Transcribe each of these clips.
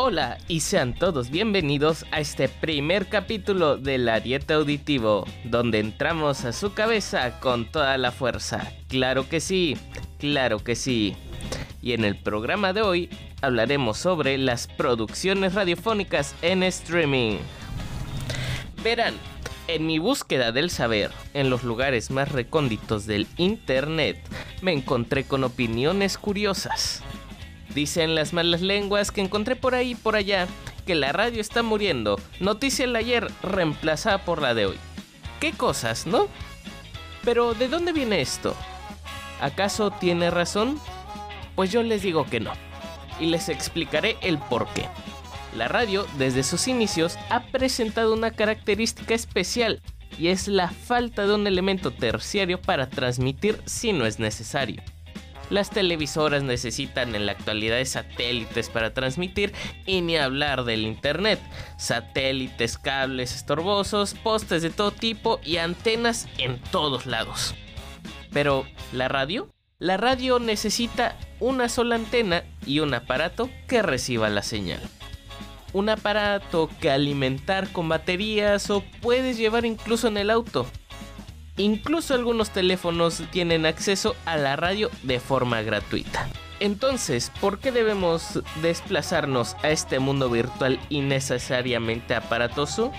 Hola y sean todos bienvenidos a este primer capítulo del Ariete Auditivo, donde entramos a su cabeza con toda la fuerza. Claro que sí, claro que sí. Y en el programa de hoy hablaremos sobre las producciones radiofónicas en streaming. Verán, en mi búsqueda del saber, en los lugares más recónditos del Internet, me encontré con opiniones curiosas. Dicen las malas lenguas que encontré por ahí y por allá que la radio está muriendo. Noticia el ayer reemplazada por la de hoy. ¿Qué cosas, no? Pero ¿de dónde viene esto? ¿Acaso tiene razón? Pues yo les digo que no. Y les explicaré el por qué. La radio, desde sus inicios, ha presentado una característica especial y es la falta de un elemento terciario para transmitir si no es necesario. Las televisoras necesitan en la actualidad satélites para transmitir y ni hablar del internet. Satélites, cables estorbosos, postes de todo tipo y antenas en todos lados. Pero, ¿la radio? La radio necesita una sola antena y un aparato que reciba la señal. Un aparato que alimentar con baterías o puedes llevar incluso en el auto. Incluso algunos teléfonos tienen acceso a la radio de forma gratuita. Entonces, ¿por qué debemos desplazarnos a este mundo virtual innecesariamente aparatoso?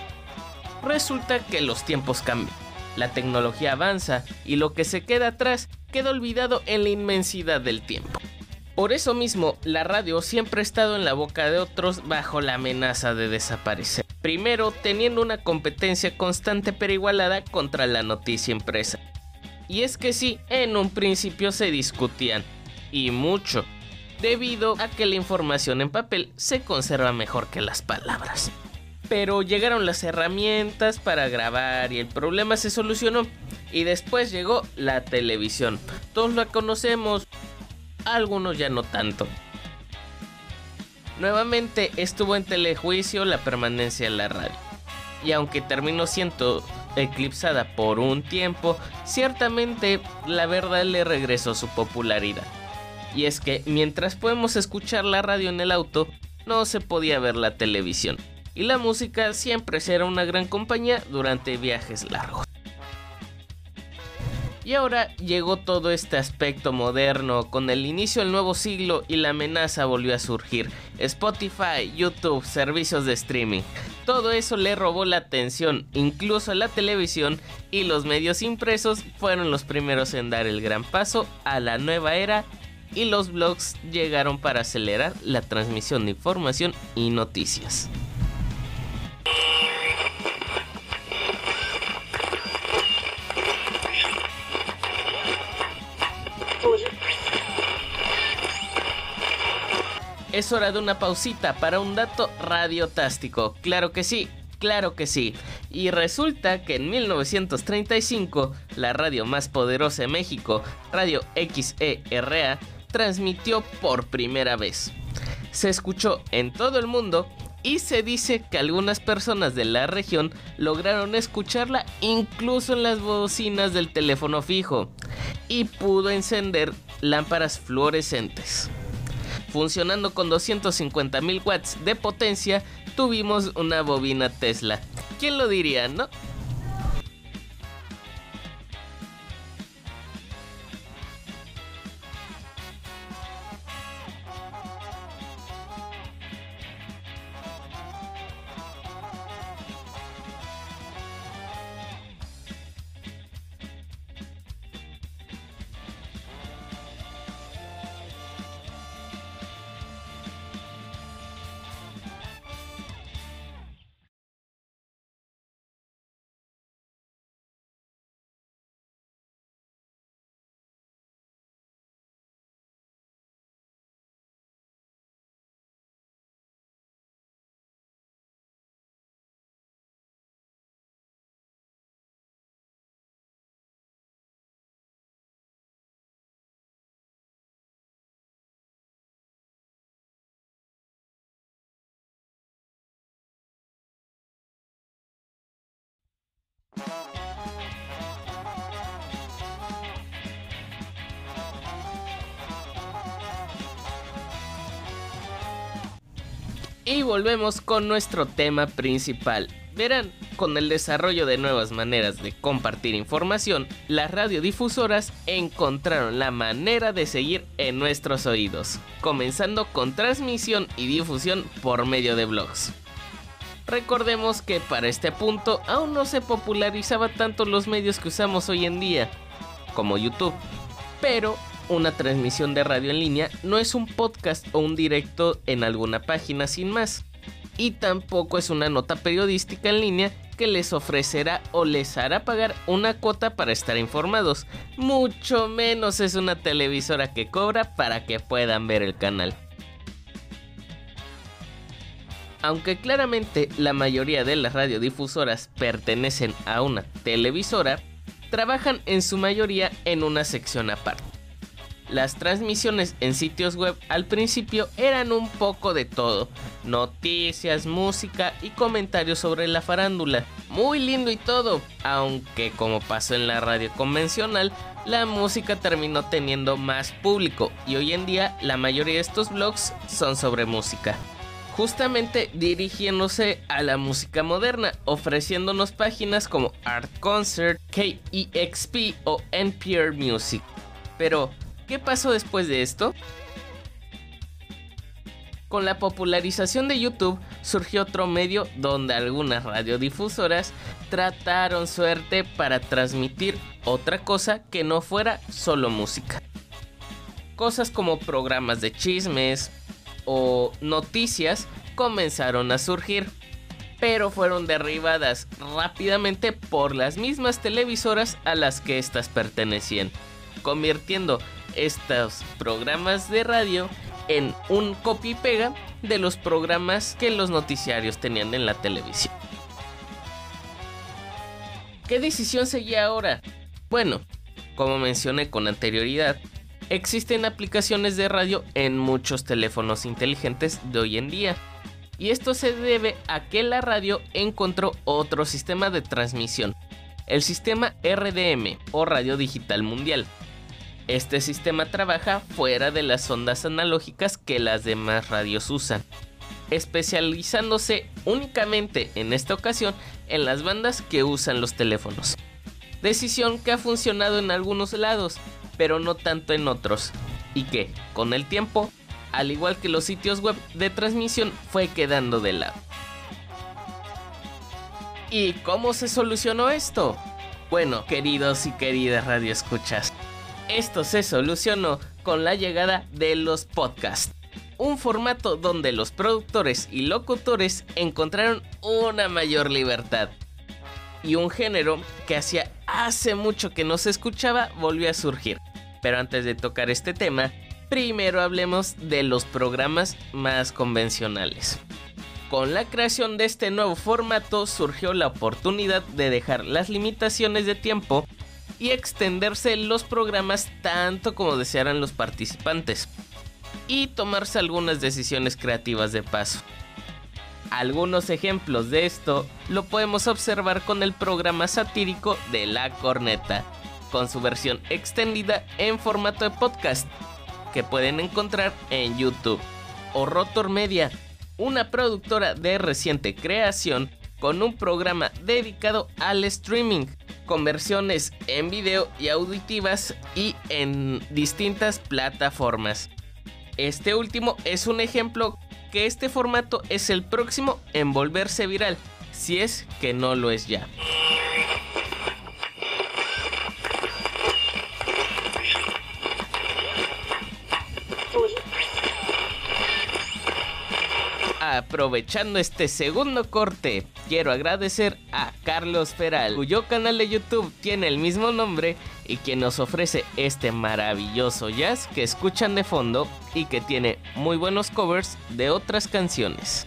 Resulta que los tiempos cambian, la tecnología avanza y lo que se queda atrás queda olvidado en la inmensidad del tiempo. Por eso mismo, la radio siempre ha estado en la boca de otros bajo la amenaza de desaparecer. Primero, teniendo una competencia constante pero igualada contra la noticia impresa. Y es que sí, en un principio se discutían, y mucho, debido a que la información en papel se conserva mejor que las palabras. Pero llegaron las herramientas para grabar y el problema se solucionó. Y después llegó la televisión. Todos la conocemos, algunos ya no tanto. Nuevamente estuvo en telejuicio la permanencia de la radio. Y aunque terminó siendo eclipsada por un tiempo, ciertamente la verdad le regresó su popularidad. Y es que mientras podemos escuchar la radio en el auto, no se podía ver la televisión. Y la música siempre será una gran compañía durante viajes largos. Y ahora llegó todo este aspecto moderno, con el inicio del nuevo siglo y la amenaza volvió a surgir. Spotify, YouTube, servicios de streaming. Todo eso le robó la atención, incluso la televisión y los medios impresos fueron los primeros en dar el gran paso a la nueva era y los blogs llegaron para acelerar la transmisión de información y noticias. Es hora de una pausita para un dato radiotástico. Claro que sí, claro que sí. Y resulta que en 1935, la radio más poderosa de México, Radio XERA, transmitió por primera vez. Se escuchó en todo el mundo y se dice que algunas personas de la región lograron escucharla incluso en las bocinas del teléfono fijo y pudo encender lámparas fluorescentes. Funcionando con 250 mil watts de potencia, tuvimos una bobina Tesla. ¿Quién lo diría, no? Y volvemos con nuestro tema principal. Verán, con el desarrollo de nuevas maneras de compartir información, las radiodifusoras encontraron la manera de seguir en nuestros oídos, comenzando con transmisión y difusión por medio de blogs. Recordemos que para este punto aún no se popularizaba tanto los medios que usamos hoy en día, como YouTube, pero una transmisión de radio en línea no es un podcast o un directo en alguna página sin más. Y tampoco es una nota periodística en línea que les ofrecerá o les hará pagar una cuota para estar informados. Mucho menos es una televisora que cobra para que puedan ver el canal. Aunque claramente la mayoría de las radiodifusoras pertenecen a una televisora, trabajan en su mayoría en una sección aparte. Las transmisiones en sitios web al principio eran un poco de todo, noticias, música y comentarios sobre la farándula. Muy lindo y todo, aunque como pasó en la radio convencional, la música terminó teniendo más público y hoy en día la mayoría de estos blogs son sobre música justamente dirigiéndose a la música moderna, ofreciéndonos páginas como Art Concert, KEXP o NPR Music. Pero, ¿qué pasó después de esto? Con la popularización de YouTube surgió otro medio donde algunas radiodifusoras trataron suerte para transmitir otra cosa que no fuera solo música. Cosas como programas de chismes, o noticias comenzaron a surgir, pero fueron derribadas rápidamente por las mismas televisoras a las que éstas pertenecían, convirtiendo estos programas de radio en un copy y pega de los programas que los noticiarios tenían en la televisión. ¿Qué decisión seguía ahora? Bueno, como mencioné con anterioridad, existen aplicaciones de radio en muchos teléfonos inteligentes de hoy en día. Y esto se debe a que la radio encontró otro sistema de transmisión, el sistema RDM o Radio Digital Mundial. Este sistema trabaja fuera de las ondas analógicas que las demás radios usan, especializándose únicamente en esta ocasión en las bandas que usan los teléfonos. Decisión que ha funcionado en algunos lados, pero no tanto en otros, y que, con el tiempo, al igual que los sitios web de transmisión, fue quedando de lado. ¿Y cómo se solucionó esto? Bueno, queridos y queridas radioescuchas, esto se solucionó con la llegada de los podcasts. Un formato donde los productores y locutores encontraron una mayor libertad. Y un género que hacía hace mucho que no se escuchaba volvió a surgir. Pero antes de tocar este tema, primero hablemos de los programas más convencionales. Con la creación de este nuevo formato surgió la oportunidad de dejar las limitaciones de tiempo y extenderse los programas tanto como desearan los participantes y tomarse algunas decisiones creativas de paso. Algunos ejemplos de esto lo podemos observar con el programa satírico de La Corneta, con su versión extendida en formato de podcast que pueden encontrar en YouTube. O Rotor Media, una productora de reciente creación con un programa dedicado al streaming, con versiones en video y auditivas y en distintas plataformas. Este último es un ejemplo que este formato es el próximo en volverse viral, si es que no lo es ya. Aprovechando este segundo corte, quiero agradecer a Carlos Feral, cuyo canal de YouTube tiene el mismo nombre y quien nos ofrece este maravilloso jazz que escuchan de fondo y que tiene muy buenos covers de otras canciones.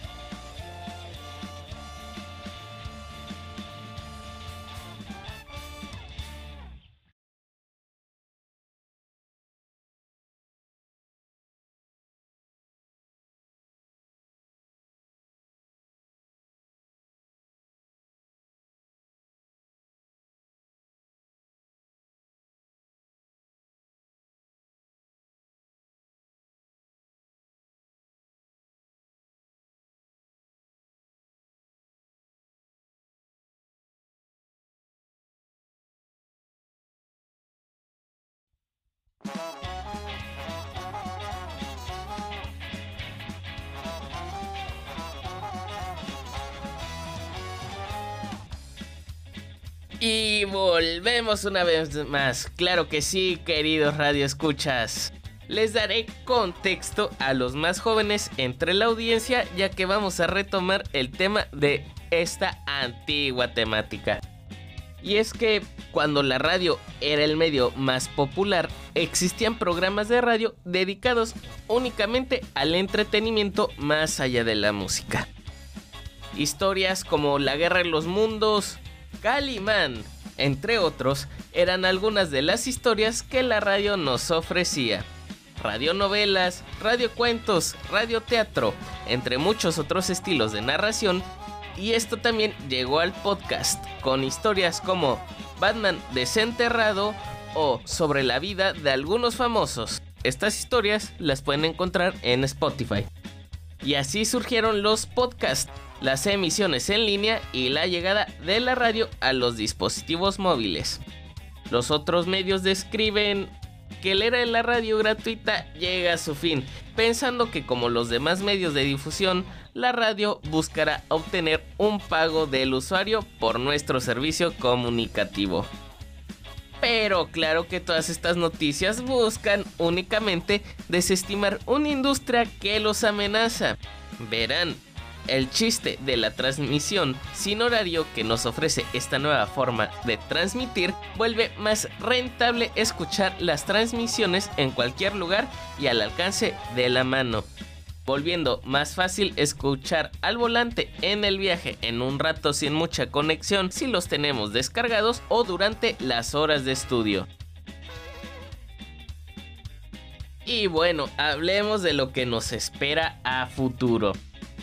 Y volvemos una vez más. Claro que sí, queridos radioescuchas. Les daré contexto a los más jóvenes entre la audiencia ya que vamos a retomar el tema de esta antigua temática. Y es que cuando la radio era el medio más popular, existían programas de radio dedicados únicamente al entretenimiento más allá de la música. Historias como La Guerra de los Mundos, Calimán, entre otros, eran algunas de las historias que la radio nos ofrecía. Radionovelas, radiocuentos, radioteatro, entre muchos otros estilos de narración y esto también llegó al podcast, con historias como Batman desenterrado o sobre la vida de algunos famosos. Estas historias las pueden encontrar en Spotify. Y así surgieron los podcasts, las emisiones en línea y la llegada de la radio a los dispositivos móviles. Los otros medios describen que la era de la radio gratuita llega a su fin, pensando que como los demás medios de difusión, la radio buscará obtener un pago del usuario por nuestro servicio comunicativo. Pero claro que todas estas noticias buscan únicamente desestimar una industria que los amenaza. Verán, el chiste de la transmisión sin horario que nos ofrece esta nueva forma de transmitir vuelve más rentable escuchar las transmisiones en cualquier lugar y al alcance de la mano volviendo más fácil escuchar al volante en el viaje en un rato sin mucha conexión si los tenemos descargados o durante las horas de estudio. Y bueno, hablemos de lo que nos espera a futuro.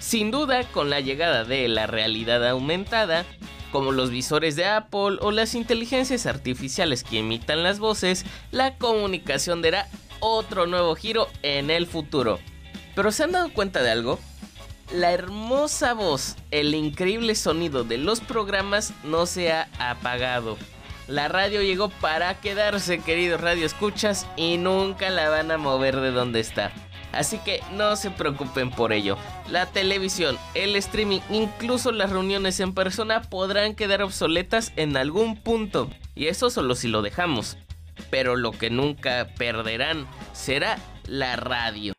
Sin duda, con la llegada de la realidad aumentada, como los visores de Apple o las inteligencias artificiales que imitan las voces, la comunicación dará otro nuevo giro en el futuro. Pero ¿se han dado cuenta de algo? La hermosa voz, el increíble sonido de los programas no se ha apagado. La radio llegó para quedarse, queridos radio escuchas, y nunca la van a mover de donde está. Así que no se preocupen por ello. La televisión, el streaming, incluso las reuniones en persona podrán quedar obsoletas en algún punto. Y eso solo si lo dejamos. Pero lo que nunca perderán será la radio.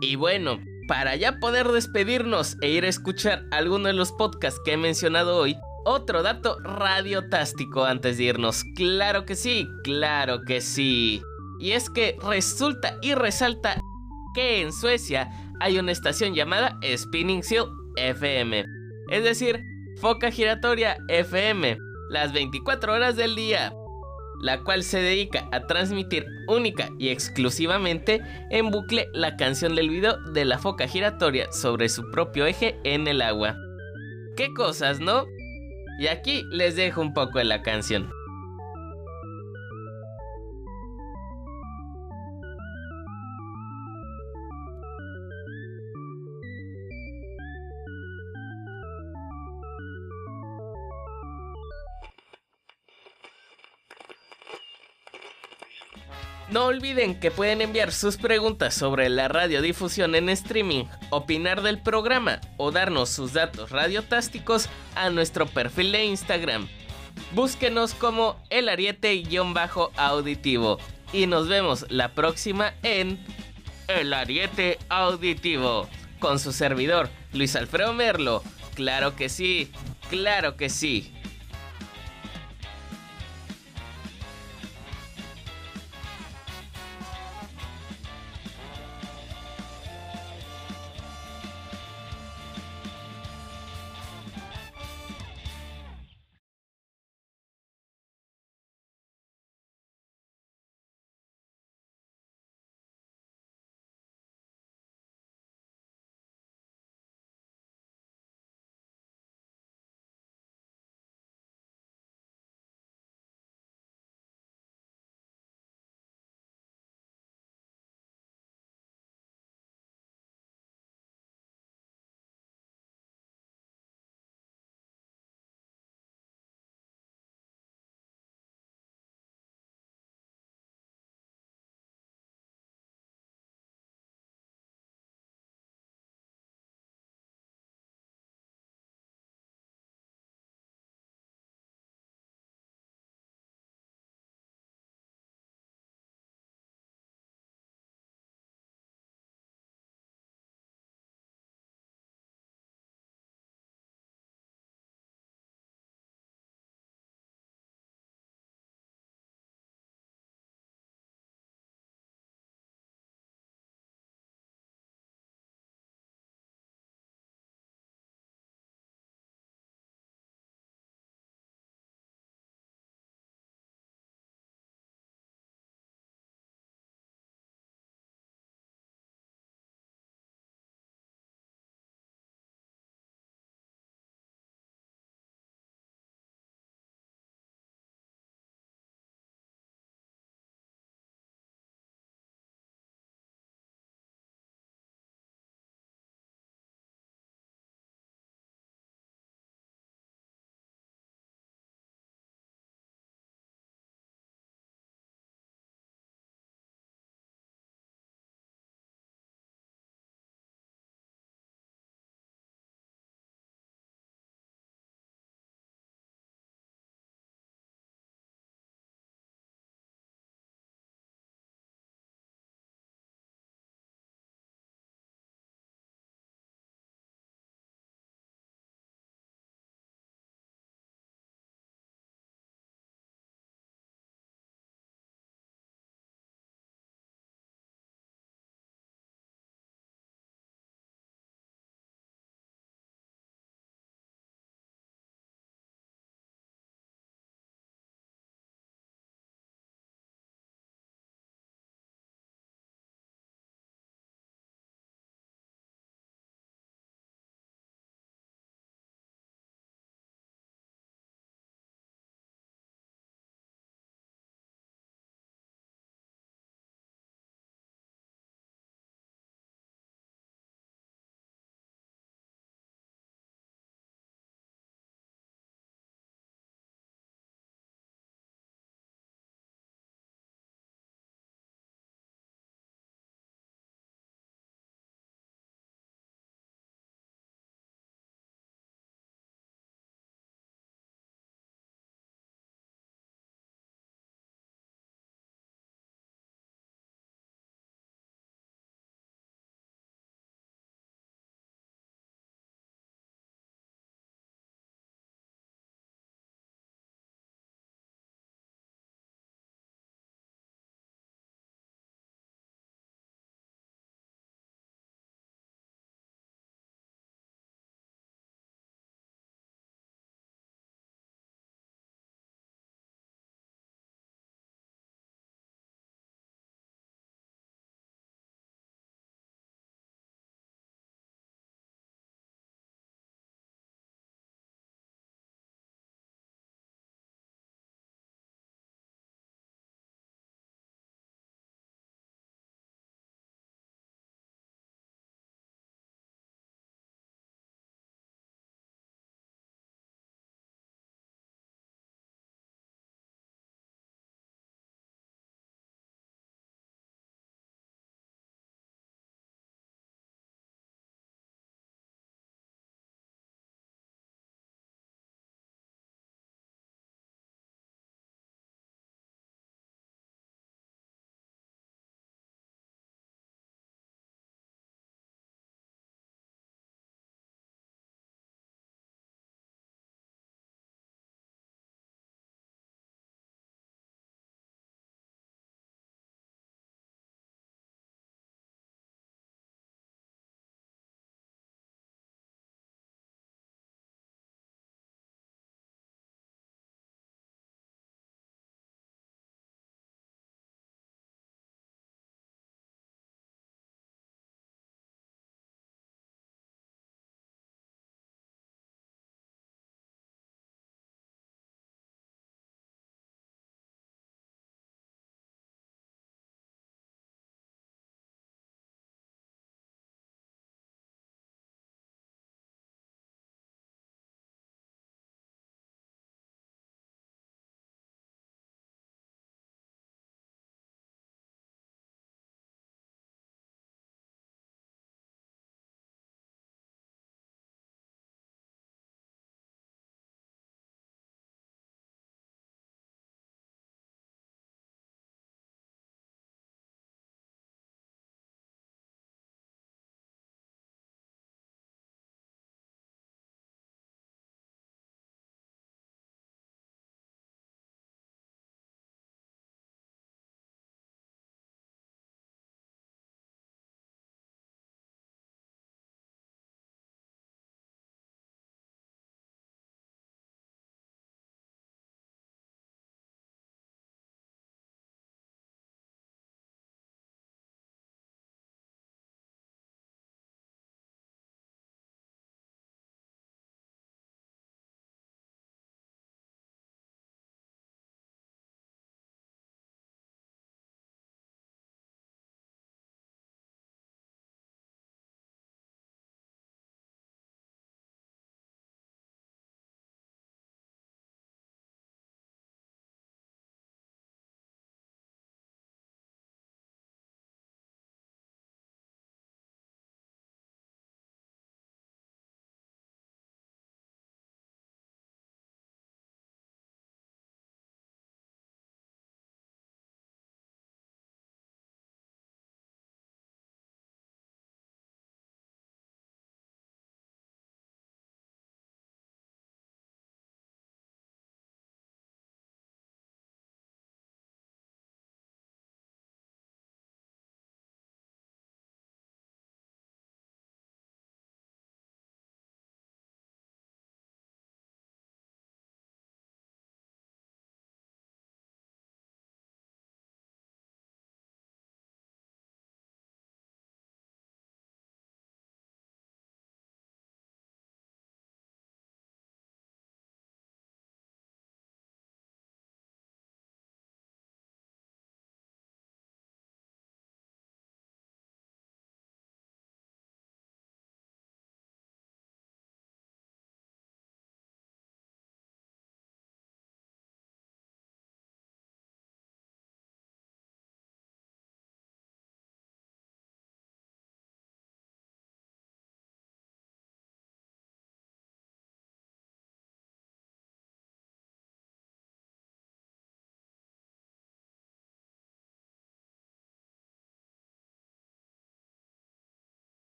Y bueno, para ya poder despedirnos e ir a escuchar alguno de los podcasts que he mencionado hoy, otro dato radiotástico antes de irnos. Claro que sí, claro que sí. Y es que resulta y resalta que en Suecia hay una estación llamada Spinning Seal FM. Es decir, foca giratoria FM. Las 24 horas del día. La cual se dedica a transmitir única y exclusivamente en bucle la canción del video de la foca giratoria sobre su propio eje en el agua. ¿Qué cosas, no? Y aquí les dejo un poco de la canción. No olviden que pueden enviar sus preguntas sobre la radiodifusión en streaming, opinar del programa o darnos sus datos radiotásticos a nuestro perfil de Instagram. Búsquenos como el ariete-auditivo y nos vemos la próxima en El Ariete Auditivo con su servidor Luis Alfredo Merlo. Claro que sí, claro que sí.